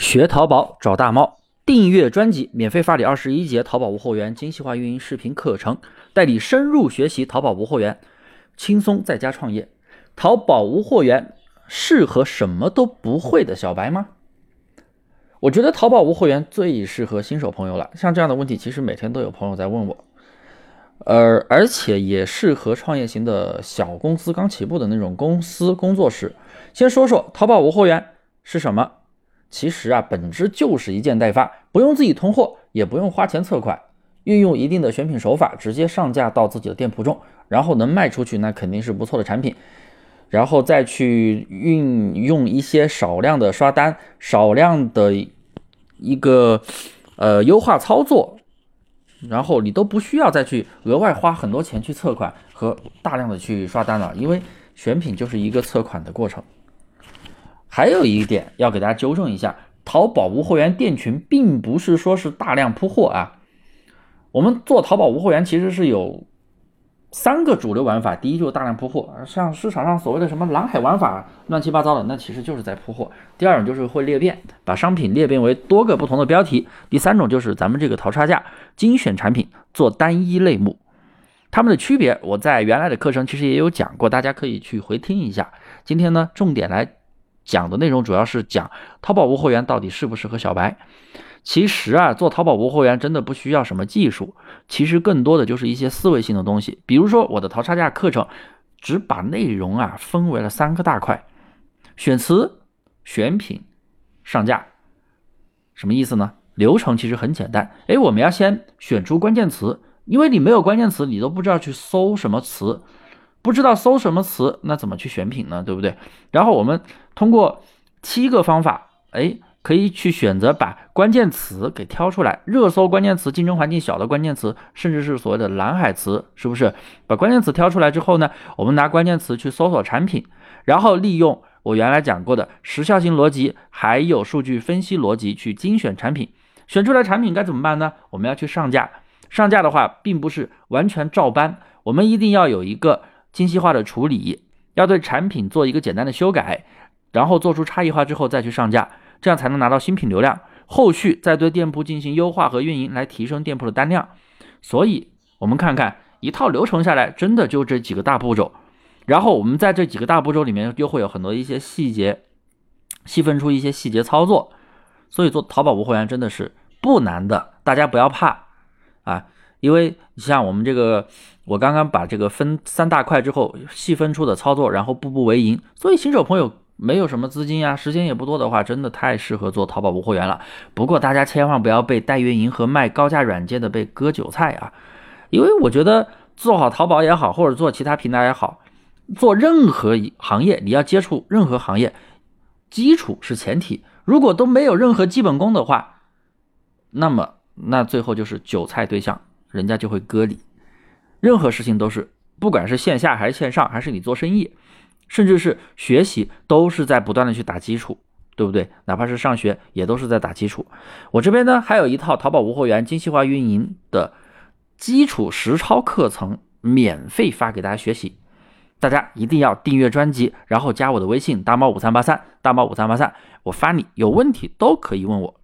学淘宝找大猫，订阅专辑免费发你二十一节淘宝无货源精细化运营视频课程，带你深入学习淘宝无货源，轻松在家创业。淘宝无货源适合什么都不会的小白吗？我觉得淘宝无货源最适合新手朋友了。像这样的问题，其实每天都有朋友在问我，而而且也适合创业型的小公司刚起步的那种公司工作室。先说说淘宝无货源是什么。其实啊，本质就是一件代发，不用自己囤货，也不用花钱测款，运用一定的选品手法，直接上架到自己的店铺中，然后能卖出去，那肯定是不错的产品。然后再去运用一些少量的刷单、少量的一个呃优化操作，然后你都不需要再去额外花很多钱去测款和大量的去刷单了，因为选品就是一个测款的过程。还有一点要给大家纠正一下，淘宝无货源店群并不是说是大量铺货啊。我们做淘宝无货源其实是有三个主流玩法，第一就是大量铺货，像市场上所谓的什么蓝海玩法，乱七八糟的，那其实就是在铺货。第二种就是会裂变，把商品裂变为多个不同的标题。第三种就是咱们这个淘差价精选产品做单一类目，它们的区别我在原来的课程其实也有讲过，大家可以去回听一下。今天呢，重点来。讲的内容主要是讲淘宝无货源到底适不适合小白。其实啊，做淘宝无货源真的不需要什么技术，其实更多的就是一些思维性的东西。比如说我的淘差价课程，只把内容啊分为了三个大块：选词、选品、上架。什么意思呢？流程其实很简单。哎，我们要先选出关键词，因为你没有关键词，你都不知道去搜什么词。不知道搜什么词，那怎么去选品呢？对不对？然后我们通过七个方法，哎，可以去选择把关键词给挑出来，热搜关键词、竞争环境小的关键词，甚至是所谓的蓝海词，是不是？把关键词挑出来之后呢，我们拿关键词去搜索产品，然后利用我原来讲过的时效性逻辑，还有数据分析逻辑去精选产品。选出来产品该怎么办呢？我们要去上架。上架的话，并不是完全照搬，我们一定要有一个。精细化的处理，要对产品做一个简单的修改，然后做出差异化之后再去上架，这样才能拿到新品流量。后续再对店铺进行优化和运营，来提升店铺的单量。所以，我们看看一套流程下来，真的就这几个大步骤。然后我们在这几个大步骤里面，又会有很多一些细节，细分出一些细节操作。所以做淘宝无货源真的是不难的，大家不要怕啊。因为像我们这个，我刚刚把这个分三大块之后细分出的操作，然后步步为营，所以新手朋友没有什么资金呀，时间也不多的话，真的太适合做淘宝无货源了。不过大家千万不要被代运营和卖高价软件的被割韭菜啊！因为我觉得做好淘宝也好，或者做其他平台也好，做任何一行业，你要接触任何行业，基础是前提。如果都没有任何基本功的话，那么那最后就是韭菜对象。人家就会割你。任何事情都是，不管是线下还是线上，还是你做生意，甚至是学习，都是在不断的去打基础，对不对？哪怕是上学，也都是在打基础。我这边呢，还有一套淘宝无货源精细化运营的基础实操课程，免费发给大家学习。大家一定要订阅专辑，然后加我的微信大猫五三八三，大猫五三八三，我发你有问题都可以问我。